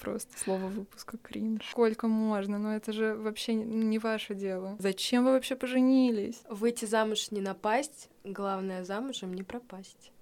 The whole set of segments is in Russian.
Просто слово выпуска кринж. Сколько можно? Но это же вообще не ваше дело. Зачем вы вообще поженились? Выйти замуж не напасть, главное замужем не пропасть.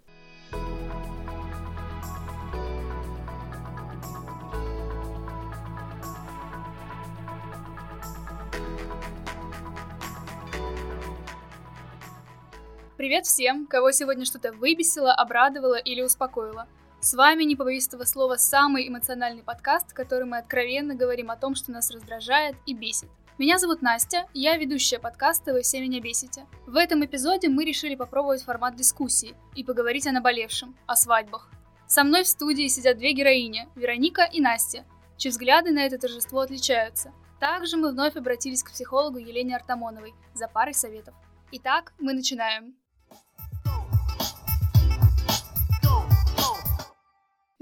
Привет всем, кого сегодня что-то выбесило, обрадовало или успокоило. С вами, не побоюсь этого слова, самый эмоциональный подкаст, в котором мы откровенно говорим о том, что нас раздражает и бесит. Меня зовут Настя, я ведущая подкаста «Вы все меня бесите». В этом эпизоде мы решили попробовать формат дискуссии и поговорить о наболевшем, о свадьбах. Со мной в студии сидят две героини, Вероника и Настя, чьи взгляды на это торжество отличаются. Также мы вновь обратились к психологу Елене Артамоновой за парой советов. Итак, мы начинаем.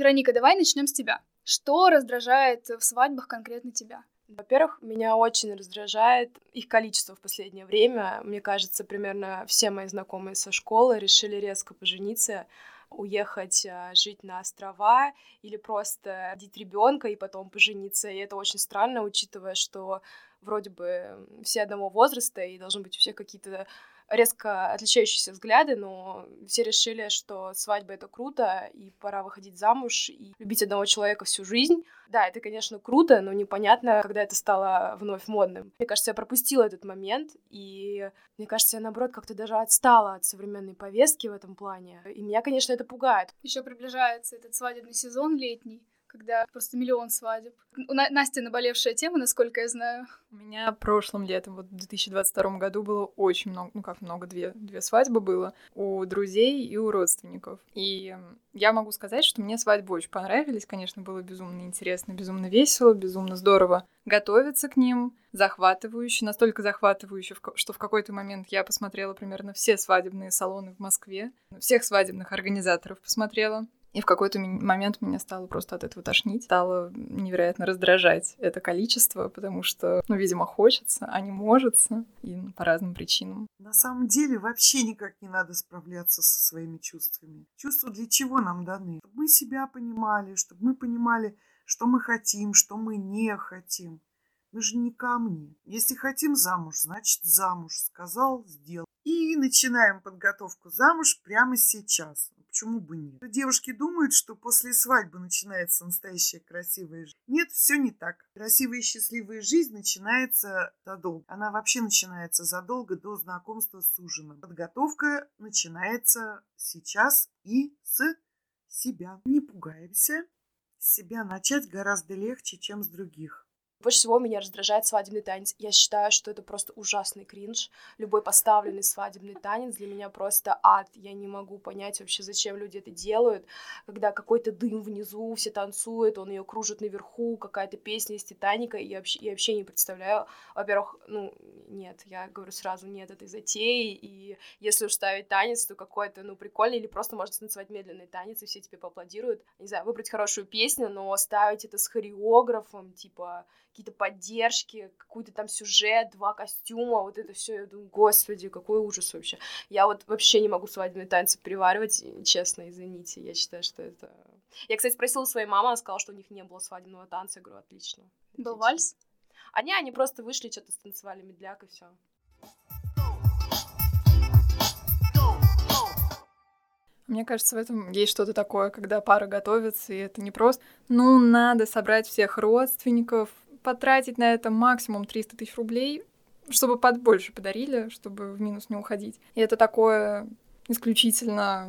Вероника, давай начнем с тебя. Что раздражает в свадьбах конкретно тебя? Во-первых, меня очень раздражает их количество в последнее время. Мне кажется, примерно все мои знакомые со школы решили резко пожениться, уехать а, жить на острова или просто родить ребенка и потом пожениться. И это очень странно, учитывая, что вроде бы все одного возраста и должны быть у всех какие-то резко отличающиеся взгляды, но все решили, что свадьба — это круто, и пора выходить замуж и любить одного человека всю жизнь. Да, это, конечно, круто, но непонятно, когда это стало вновь модным. Мне кажется, я пропустила этот момент, и мне кажется, я, наоборот, как-то даже отстала от современной повестки в этом плане. И меня, конечно, это пугает. Еще приближается этот свадебный сезон летний когда просто миллион свадеб. У На- Насти наболевшая тема, насколько я знаю. У меня прошлым летом, вот в 2022 году было очень много, ну как много, две, две свадьбы было у друзей и у родственников. И я могу сказать, что мне свадьбы очень понравились. Конечно, было безумно интересно, безумно весело, безумно здорово готовиться к ним, захватывающе, настолько захватывающе, что в какой-то момент я посмотрела примерно все свадебные салоны в Москве, всех свадебных организаторов посмотрела. И в какой-то момент меня стало просто от этого тошнить. Стало невероятно раздражать это количество, потому что, ну, видимо, хочется, а не может, и по разным причинам. На самом деле вообще никак не надо справляться со своими чувствами. Чувства для чего нам даны? Чтобы мы себя понимали, чтобы мы понимали, что мы хотим, что мы не хотим. Мы же не камни. Если хотим замуж, значит замуж. Сказал, сделал. И начинаем подготовку замуж прямо сейчас. Почему бы нет? Девушки думают, что после свадьбы начинается настоящая красивая жизнь. Нет, все не так. Красивая и счастливая жизнь начинается задолго. Она вообще начинается задолго до знакомства с ужином. Подготовка начинается сейчас и с себя. Не пугаемся. Себя начать гораздо легче, чем с других. Больше всего меня раздражает свадебный танец. Я считаю, что это просто ужасный кринж. Любой поставленный свадебный танец для меня просто ад. Я не могу понять вообще, зачем люди это делают. Когда какой-то дым внизу, все танцуют, он ее кружит наверху, какая-то песня из Титаника. И я вообще, я вообще не представляю. Во-первых, ну, нет, я говорю сразу, нет этой затеи. И если уж ставить танец, то какой-то, ну, прикольный. Или просто можно танцевать медленный танец, и все тебе поаплодируют. Не знаю, выбрать хорошую песню, но ставить это с хореографом, типа какие-то поддержки, какой-то там сюжет, два костюма, вот это все. Я думаю, господи, какой ужас вообще. Я вот вообще не могу свадебные танцы приваривать, честно, извините. Я считаю, что это... Я, кстати, спросила своей мамы, она сказала, что у них не было свадебного танца. Я говорю, отлично. Был вальс? Они, они просто вышли, что-то станцевали медляк и все. Мне кажется, в этом есть что-то такое, когда пара готовится, и это не просто, ну, надо собрать всех родственников, потратить на это максимум 300 тысяч рублей, чтобы под больше подарили, чтобы в минус не уходить. И это такое исключительно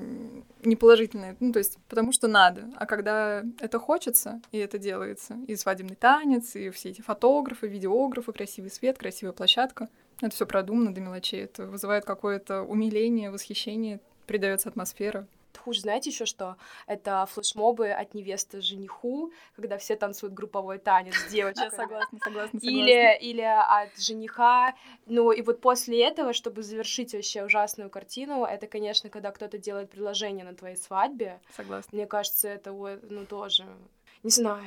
неположительное, ну, то есть потому что надо. А когда это хочется, и это делается, и свадебный танец, и все эти фотографы, видеографы, красивый свет, красивая площадка, это все продумано до мелочей, это вызывает какое-то умиление, восхищение, придается атмосфера хуже, знаете еще что? Это флешмобы от невесты жениху, когда все танцуют групповой танец девочек. Я согласна, согласна, согласна. Или, или от жениха. Ну и вот после этого, чтобы завершить вообще ужасную картину, это, конечно, когда кто-то делает предложение на твоей свадьбе. Согласна. Мне кажется, это ну тоже... Не знаю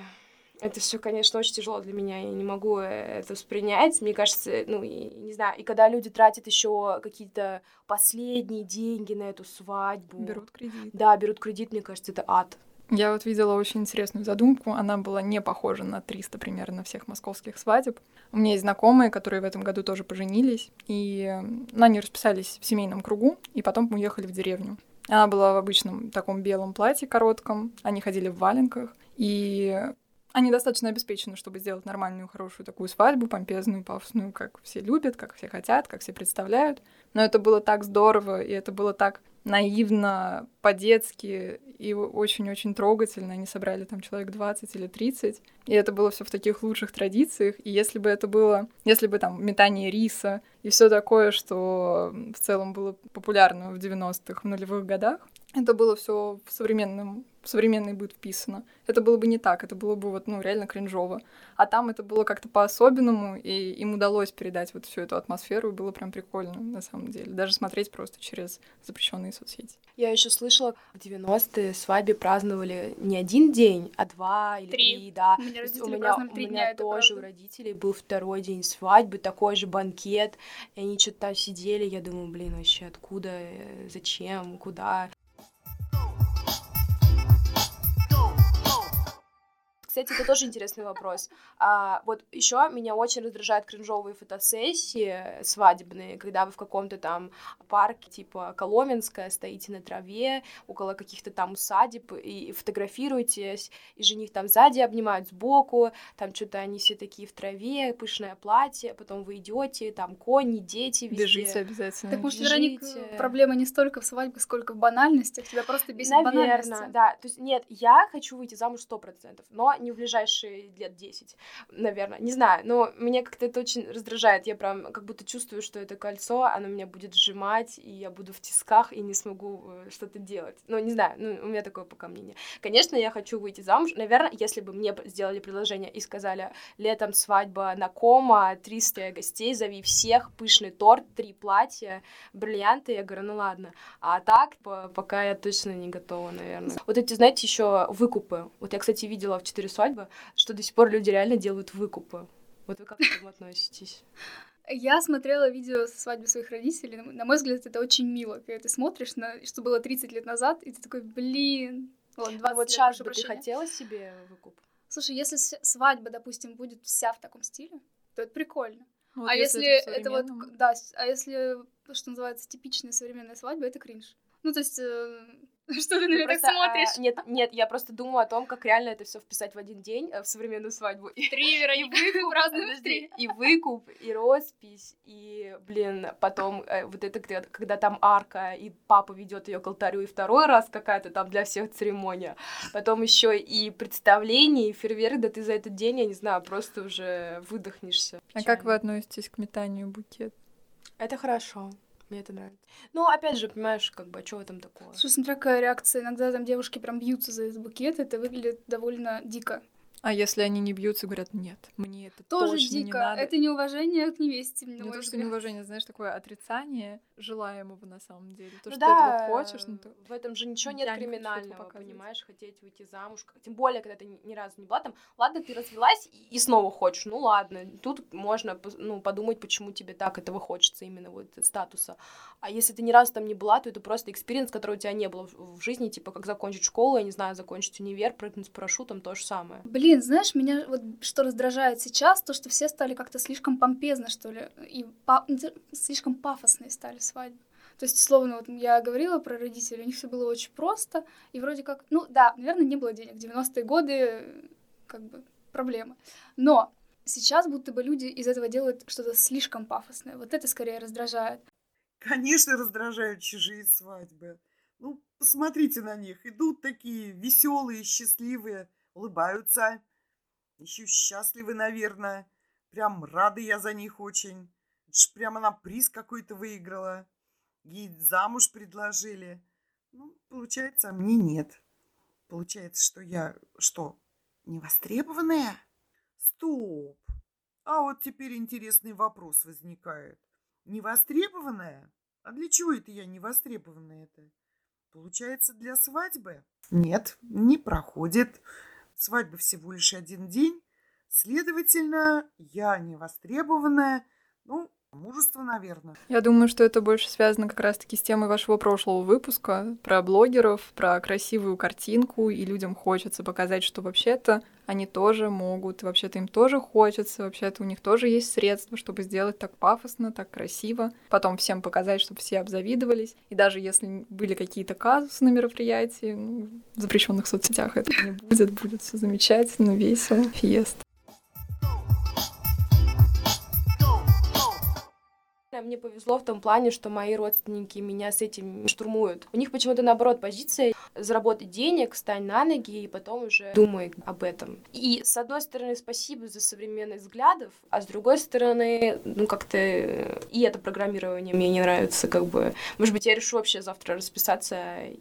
это все, конечно, очень тяжело для меня. Я не могу э, это воспринять. Мне кажется, ну, и, не знаю. И когда люди тратят еще какие-то последние деньги на эту свадьбу. Берут кредит. Да, берут кредит, мне кажется, это ад. Я вот видела очень интересную задумку. Она была не похожа на 300 примерно всех московских свадеб. У меня есть знакомые, которые в этом году тоже поженились, и ну, они расписались в семейном кругу, и потом уехали в деревню. Она была в обычном таком белом платье коротком, они ходили в валенках, и они достаточно обеспечены, чтобы сделать нормальную, хорошую такую свадьбу, помпезную, пафосную, как все любят, как все хотят, как все представляют. Но это было так здорово, и это было так наивно, по-детски и очень-очень трогательно. Они собрали там человек 20 или 30, и это было все в таких лучших традициях. И если бы это было, если бы там метание риса и все такое, что в целом было популярно в 90-х, в нулевых годах, это было все в современном в современный быт вписано. Это было бы не так, это было бы вот, ну, реально кринжово. А там это было как-то по-особенному, и им удалось передать вот всю эту атмосферу, и было прям прикольно, на самом деле. Даже смотреть просто через запрещенные соцсети. Я еще слышала, в 90-е свадьбе праздновали не один день, а два или три, три да. У меня, у меня, у меня тоже у родителей был второй день свадьбы, такой же банкет, и они что-то там сидели, я думаю, блин, вообще откуда, э, зачем, куда. Кстати, это тоже интересный вопрос. А, вот еще меня очень раздражают кринжовые фотосессии свадебные, когда вы в каком-то там парке, типа Коломенская, стоите на траве, около каких-то там усадеб и фотографируетесь, и жених там сзади обнимают сбоку, там что-то они все такие в траве, пышное платье, потом вы идете, там кони, дети везде. Бежите обязательно. Так, может, Вероник, проблема не столько в свадьбе, сколько в банальностях, тебя просто бесит Наверное, банальности. да. То есть, нет, я хочу выйти замуж сто процентов, но не в ближайшие лет 10, наверное, не знаю, но меня как-то это очень раздражает, я прям как будто чувствую, что это кольцо, оно меня будет сжимать, и я буду в тисках, и не смогу э, что-то делать, ну, не знаю, ну, у меня такое пока мнение. Конечно, я хочу выйти замуж, наверное, если бы мне сделали предложение и сказали, летом свадьба на кома, 300 гостей, зови всех, пышный торт, три платья, бриллианты, я говорю, ну ладно, а так, пока я точно не готова, наверное. Вот эти, знаете, еще выкупы, вот я, кстати, видела в 400 усадьбы, что до сих пор люди реально делают выкупы. Вот вы как к этому относитесь? Я смотрела видео со свадьбы своих родителей. На мой взгляд, это очень мило, когда ты смотришь, на, что было 30 лет назад, и ты такой, блин, ладно, 20 а вот лет, сейчас бы прощения. ты хотела себе выкуп? Слушай, если свадьба, допустим, будет вся в таком стиле, то это прикольно. Ну, вот а если, если это, это вот, да, а если, что называется, типичная современная свадьба, это кринж. Ну, то есть, э, Что ты на меня так а, смотришь? А, нет, нет, я просто думаю о том, как реально это все вписать в один день, э, в современную свадьбу. Три, Вероника, выкуп, подожди, и выкуп, и роспись, и, блин, потом э, вот это, когда, когда там арка, и папа ведет ее к алтарю, и второй раз какая-то там для всех церемония. Потом еще и представление, и фейерверк, да ты за этот день, я не знаю, просто уже выдохнешься. А как вы относитесь к метанию букет? Это хорошо. Мне это нравится. Ну, опять же, понимаешь, как бы, а в этом такого? Слушай, смотря какая реакция. Иногда там девушки прям бьются за этот букет, это выглядит довольно дико. А если они не бьются, говорят, нет, мне это тоже точно дико. не надо. Это неуважение к невесте. Не то, что неуважение, знаешь, такое отрицание желаемого на самом деле. То, ну что да, ты этого хочешь, ну то... В этом же ничего нет криминального, понимаешь, хотеть выйти замуж. Тем более, когда ты ни разу не была там, ладно, ты развелась и снова хочешь, ну ладно, тут можно ну, подумать, почему тебе так этого хочется, именно вот статуса. А если ты ни разу там не была, то это просто experience, который у тебя не было в жизни, типа как закончить школу, я не знаю, закончить универ, прыгнуть с парашютом, то же самое. Блин, знаешь, меня вот что раздражает сейчас, то, что все стали как-то слишком помпезно, что ли, и па- ну, слишком пафосные стали свадьбы. То есть, словно, вот я говорила про родителей, у них все было очень просто, и вроде как, ну да, наверное, не было денег. 90-е годы, как бы, проблемы. Но сейчас будто бы люди из этого делают что-то слишком пафосное. Вот это скорее раздражает. Конечно, раздражают чужие свадьбы. Ну, посмотрите на них. Идут такие веселые, счастливые, улыбаются. Еще счастливы, наверное. Прям рады я за них очень. Это ж прямо на приз какой-то выиграла. Ей замуж предложили. Ну, получается, мне нет. Получается, что я что, невостребованная? Стоп. А вот теперь интересный вопрос возникает. Невостребованная? А для чего это я невостребованная-то? Получается, для свадьбы? Нет, не проходит. Свадьба всего лишь один день. Следовательно, я невостребованная. Ну, Мужество, наверное. Я думаю, что это больше связано как раз-таки с темой вашего прошлого выпуска про блогеров, про красивую картинку, и людям хочется показать, что вообще-то они тоже могут, вообще-то им тоже хочется, вообще-то у них тоже есть средства, чтобы сделать так пафосно, так красиво. Потом всем показать, чтобы все обзавидовались. И даже если были какие-то казусы на мероприятии, ну, в запрещенных соцсетях это не будет, будет все замечательно, весело, фиест. Мне повезло в том плане, что мои родственники меня с этим штурмуют. У них почему-то наоборот позиция заработать денег, стань на ноги и потом уже думай об этом. И с одной стороны, спасибо за современных взглядов, а с другой стороны, ну как-то и это программирование мне не нравится, как бы. Может быть, я решу вообще завтра расписаться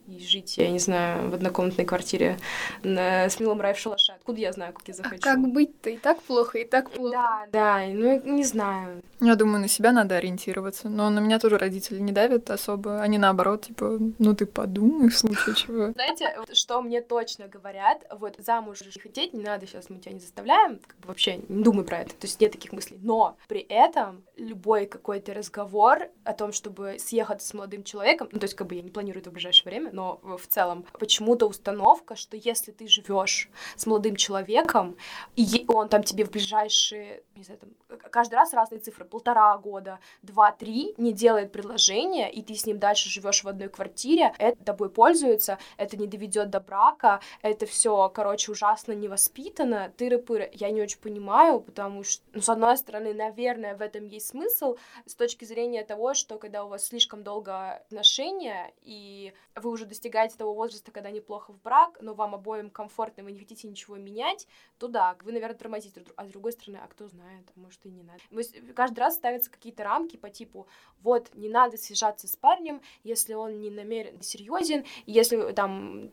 и жить, я не знаю, в однокомнатной квартире на, с милым рай в шалаше. Откуда я знаю, как я захочу? А как быть-то? И так плохо, и так плохо. Да, да, ну не знаю. Я думаю, на себя надо ориентироваться. Но на меня тоже родители не давят особо. Они наоборот, типа, ну ты подумай в случае чего. Знаете, что мне точно говорят, вот замуж не хотеть не надо, сейчас мы тебя не заставляем, как бы вообще не думай про это, то есть нет таких мыслей. Но при этом любой какой-то разговор о том, чтобы съехать с молодым человеком, ну то есть как бы я не планирую это в ближайшее время, но в целом почему-то установка, что если ты живешь с молодым человеком, и он там тебе в ближайшие, не знаю, там, каждый раз разные цифры, полтора года, два-три, не делает предложение, и ты с ним дальше живешь в одной квартире, это тобой пользуется, это не доведет до брака, это все, короче, ужасно невоспитанно, тыры-пыры. Я не очень понимаю, потому что, ну, с одной стороны, наверное, в этом есть смысл, с точки зрения того, что когда у вас слишком долго отношения, и вы уже достигаете того возраста, когда неплохо в брак, но вам обоим комфортно, вы не хотите ничего менять, то да, вы, наверное, тормозите. А с другой стороны, а кто знает, может и не надо. Каждый раз ставятся какие-то рамки по типу, вот, не надо съезжаться с парнем, если он не намерен серьезен, если там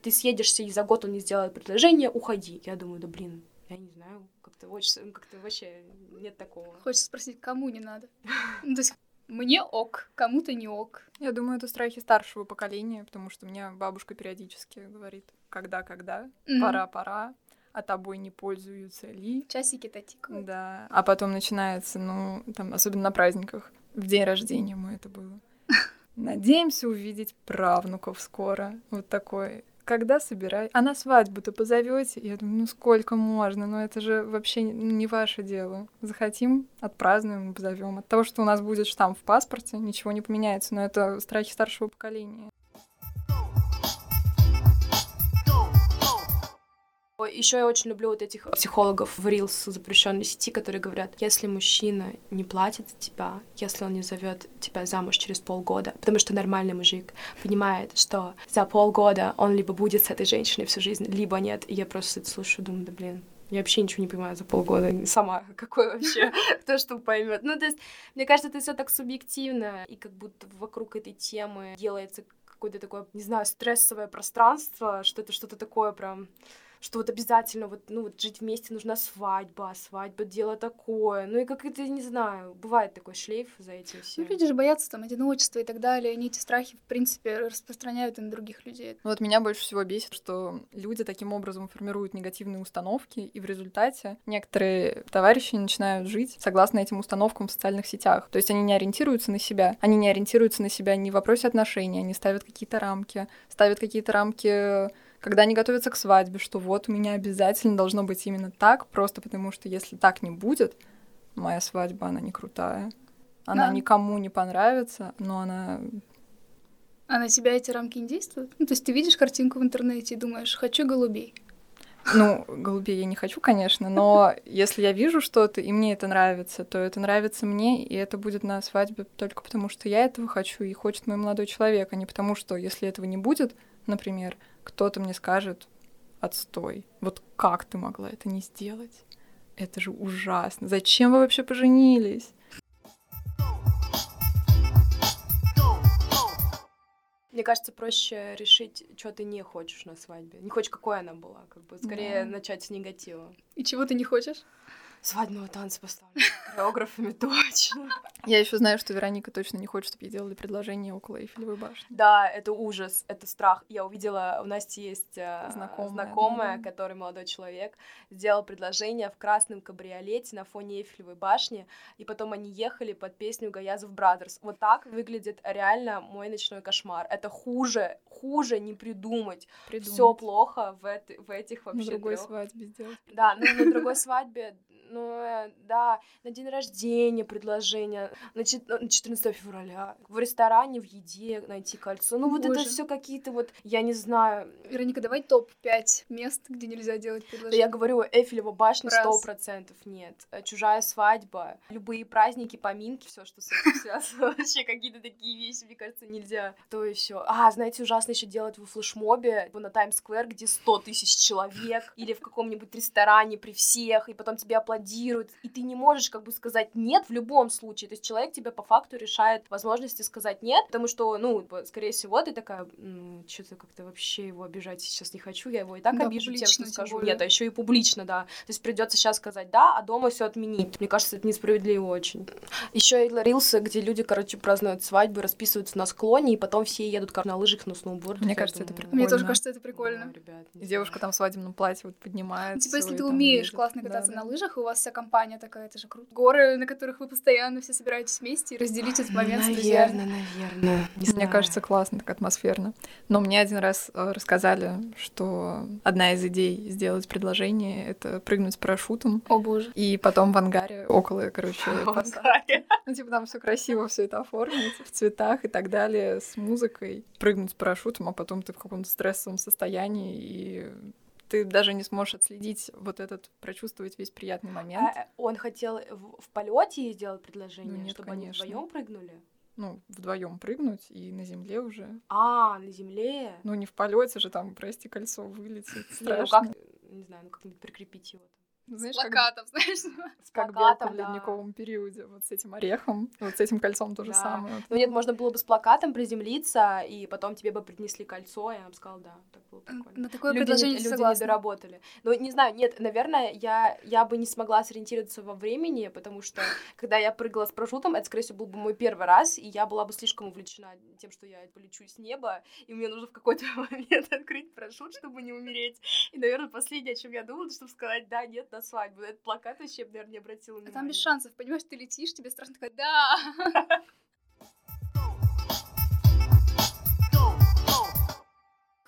ты съедешься и за год он не сделает предложение, уходи. Я думаю, да блин, я не знаю, как-то очень, как-то вообще нет такого. Хочется спросить, кому не надо? Ну, то есть мне ок, кому-то не ок. Я думаю, это страхи старшего поколения, потому что мне бабушка периодически говорит, когда-когда, mm-hmm. пора-пора, а тобой не пользуются ли. Часики-то тикают. Да, а потом начинается, ну, там, особенно на праздниках, в день рождения мы это было. Надеемся увидеть правнуков скоро. Вот такой когда собирать? А на свадьбу-то позовете? Я думаю, ну сколько можно? Ну это же вообще не ваше дело. Захотим, отпразднуем, позовем. От того, что у нас будет штамп в паспорте, ничего не поменяется. Но это страхи старшего поколения. Еще я очень люблю вот этих психологов в Reels запрещенной сети, которые говорят, если мужчина не платит за тебя, если он не зовет тебя замуж через полгода, потому что нормальный мужик понимает, что за полгода он либо будет с этой женщиной всю жизнь, либо нет. И я просто это слушаю, думаю, да блин, я вообще ничего не понимаю за полгода. Сама какой вообще, кто что поймет. Ну, то есть, мне кажется, это все так субъективно, и как будто вокруг этой темы делается какое-то такое, не знаю, стрессовое пространство, что это что-то такое прям что вот обязательно вот, ну, вот жить вместе нужна свадьба, а свадьба дело такое. Ну и как это, не знаю, бывает такой шлейф за этим всем. Ну, люди же боятся там одиночества и так далее, они эти страхи, в принципе, распространяют и на других людей. Вот меня больше всего бесит, что люди таким образом формируют негативные установки, и в результате некоторые товарищи начинают жить согласно этим установкам в социальных сетях. То есть они не ориентируются на себя, они не ориентируются на себя ни в вопросе отношений, они ставят какие-то рамки, ставят какие-то рамки когда они готовятся к свадьбе, что вот у меня обязательно должно быть именно так, просто потому что если так не будет, моя свадьба, она не крутая. Она да. никому не понравится, но она... А на тебя эти рамки не действуют? Ну, то есть ты видишь картинку в интернете и думаешь, хочу голубей. Ну, голубей я не хочу, конечно, но если я вижу что-то, и мне это нравится, то это нравится мне, и это будет на свадьбе только потому, что я этого хочу, и хочет мой молодой человек, а не потому, что если этого не будет, например, кто-то мне скажет, отстой, вот как ты могла это не сделать? Это же ужасно. Зачем вы вообще поженились? Мне кажется, проще решить, что ты не хочешь на свадьбе. Не хочешь, какой она была, как бы. Скорее да. начать с негатива. И чего ты не хочешь? Свадебного танца поставлю. Хореографами точно. Я еще знаю, что Вероника точно не хочет, чтобы ей делали предложение около Эйфелевой башни. Да, это ужас, это страх. Я увидела, у Насти есть э, Знакомая, знакомая да. который молодой человек, сделал предложение в красном кабриолете на фоне Эйфелевой башни, и потом они ехали под песню Гаязов Brothers. Вот так выглядит реально мой ночной кошмар. Это хуже, хуже не придумать. Придумать. Все плохо в, эт- в этих На вообще другой трёх. свадьбе сделать. Да, ну на другой свадьбе, ну да, на день рождения предложение, на чет- на 14 февраля, в ресторане, в еде найти кольцо. Ну вот это Боже. все какие-то вот, я не знаю. Вероника, давай топ-5 мест, где нельзя делать Да предложение. я говорю, Эйфелева башня сто процентов нет. Э, Чужая свадьба, любые праздники, поминки, все, что с этим связано. Вообще какие-то такие вещи, мне кажется, нельзя. То еще. А, знаете, ужасно еще делать во флешмобе на Таймс-сквер, где 100 тысяч человек, или в каком-нибудь ресторане при всех, и потом тебе аплодируют, и ты не можешь как бы сказать нет в любом случае. То есть человек тебе по факту решает возможности сказать нет, потому что, ну, скорее всего, ты такая, что-то как-то вообще его обижать сейчас не хочу, я его и так Да, обижу тем, что скажу более. нет, а еще и публично, да. То есть придется сейчас сказать да, а дома все отменить. Мне кажется, это несправедливо очень. Еще и рилсы, где люди, короче, празднуют свадьбы, расписываются на склоне, и потом все едут как на лыжах, на сноуборде. Мне кажется, это думаю, Мне тоже Прикольно. кажется, это прикольно. да, ребят, девушка там в свадебном платье вот поднимается. Типа, если ты умеешь едет. классно кататься Да, на да. лыжах, и у вас вся компания такая, это же круто. Горы, на которых вы постоянно все собираетесь вместе и разделить этот момент с друзьями. Наверное, наверное. Не Мне кажется, классно, так атмосферно. Но мне один раз э, рассказали, что одна из идей сделать предложение — это прыгнуть с парашютом. О боже. И потом в ангаре около, короче, В ангаре. ну, типа там все красиво, все это оформить в цветах и так далее, с музыкой. Прыгнуть с парашютом, а потом ты в каком-то стрессовом состоянии, и ты даже не сможешь отследить вот этот, прочувствовать весь приятный момент. А, Он хотел в, в полете сделать предложение, Ну, нет, чтобы конечно. они вдвоем прыгнули. Ну, вдвоем прыгнуть и на земле уже. А, на земле. Ну, не в полете же там, прости, кольцо вылетит. Не, ну Страшно. как, не знаю, ну как-нибудь прикрепить его. Знаешь, С как, плакатом, знаешь. С как белка плакатом, в да. ледниковом периоде. Вот с этим орехом, вот с этим кольцом то же Да. самое. Вот. Ну нет, можно было бы с плакатом приземлиться, и потом тебе бы принесли кольцо, и я бы сказала, да, так было прикольно. На такое люди предложение не, не люди не согласна. доработали. Ну, не знаю, нет, наверное, я, я бы не смогла сориентироваться во времени, потому что, когда я прыгала с парашютом, это, скорее всего, был бы мой первый раз, и я была бы слишком увлечена тем, что я полечу с неба, и мне нужно в какой-то момент открыть парашют, чтобы не умереть. И, наверное, последнее, о чем я думала, чтобы сказать «да, нет» на свадьбу. Этот плакат вообще, наверное, не обратила А внимания. там без шансов, понимаешь, ты летишь, тебе страшно такая, да.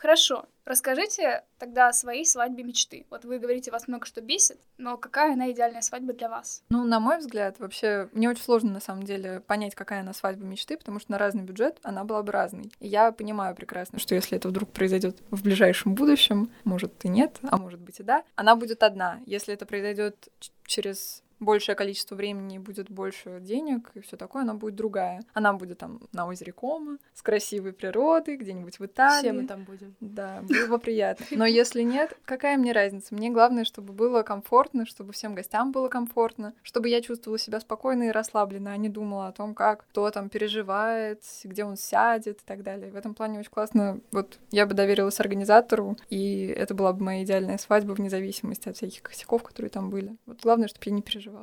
Хорошо, расскажите тогда о своей свадьбе мечты. Вот вы говорите, вас много что бесит, но какая она идеальная свадьба для вас? Ну, на мой взгляд, вообще, мне очень сложно, на самом деле, понять, какая она свадьба мечты, потому что на разный бюджет она была бы разной. И я понимаю прекрасно, что если это вдруг произойдет в ближайшем будущем, может и нет, а может быть и да, она будет одна. Если это произойдет через большее количество времени будет больше денег и все такое, она будет другая. Она будет там на озере Кома, с красивой природой, где-нибудь в Италии. Все мы там будем. Да, было бы приятно. Но если нет, какая мне разница? Мне главное, чтобы было комфортно, чтобы всем гостям было комфортно, чтобы я чувствовала себя спокойно и расслабленно, а не думала о том, как кто там переживает, где он сядет и так далее. В этом плане очень классно. Вот я бы доверилась организатору, и это была бы моя идеальная свадьба вне зависимости от всяких косяков, которые там были. Вот главное, чтобы я не переживала.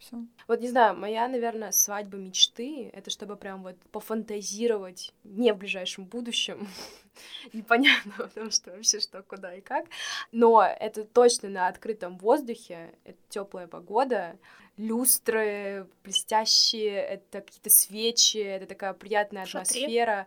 Все. Вот не знаю, моя, наверное, свадьба мечты — это чтобы прям вот пофантазировать не в ближайшем будущем. Непонятно, потому что вообще что, куда и как. Но это точно на открытом воздухе, это теплая погода, люстры блестящие, это какие-то свечи, это такая приятная атмосфера.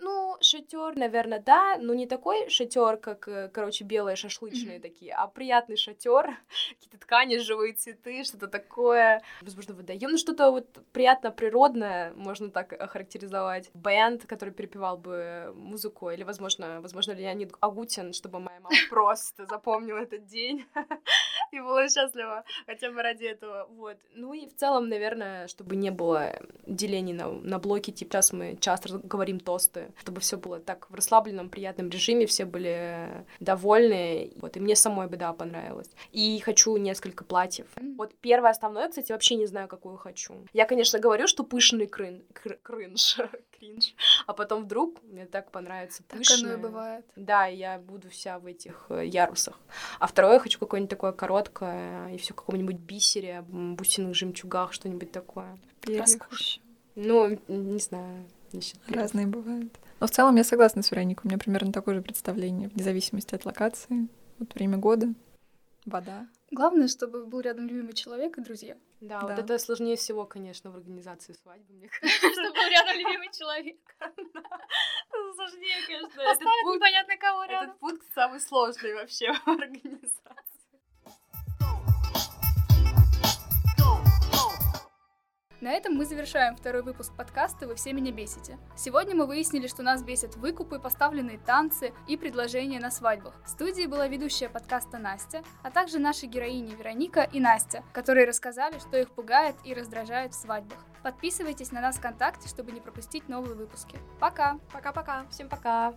Ну, шатер, наверное, да, но не такой шатер, как, э, короче, белые шашлычные Мгм. такие, а приятный шатер, какие-то ткани, живые цветы, что-то такое. Возможно, водоем, ну что-то вот приятно природное, можно так охарактеризовать. Бенд, который перепевал бы музыку, или, возможно, возможно, Леонид Агутин, чтобы моя мама просто запомнила этот день и была счастлива хотя бы ради этого. Вот. Ну и в целом, наверное, чтобы не было делений на, на блоки, типа сейчас мы часто говорим тосты, чтобы все было так в расслабленном, приятном режиме, все были довольны. Вот, и мне самой бы, да, понравилось. И хочу несколько платьев. Вот первое основное, кстати, вообще не знаю, какую хочу. Я, конечно, говорю, что пышный крын... Кр... кринж, кринж, а потом вдруг мне так понравится пышное. Так оно и бывает. Да, я буду вся в этих э, ярусах. А второе, хочу какое-нибудь такое короткое, и все в каком-нибудь бисере, бусиных жемчугах, что-нибудь такое. Перьях. Ну, не знаю. Разные бывают. Но в целом я согласна с Вероникой. У меня примерно такое же представление, вне зависимости от локации, от время года, вода. Главное, чтобы был рядом любимый человек и друзья. Да, Да. вот это сложнее всего, конечно, в организации свадьбы, мне Чтобы был рядом любимый человек. кажется. Сложнее, конечно. Поставят непонятно кого рядом. Этот пункт самый сложный вообще в организации. На этом мы завершаем второй выпуск подкаста «Вы все меня бесите». Сегодня мы выяснили, что нас бесят выкупы, поставленные танцы и предложения на свадьбах. В студии была ведущая подкаста Настя, а также наши героини Вероника и Настя, которые рассказали, что их пугает и раздражает в свадьбах. Подписывайтесь на нас ВКонтакте, чтобы не пропустить новые выпуски. Пока! Пока-пока. Всем пока.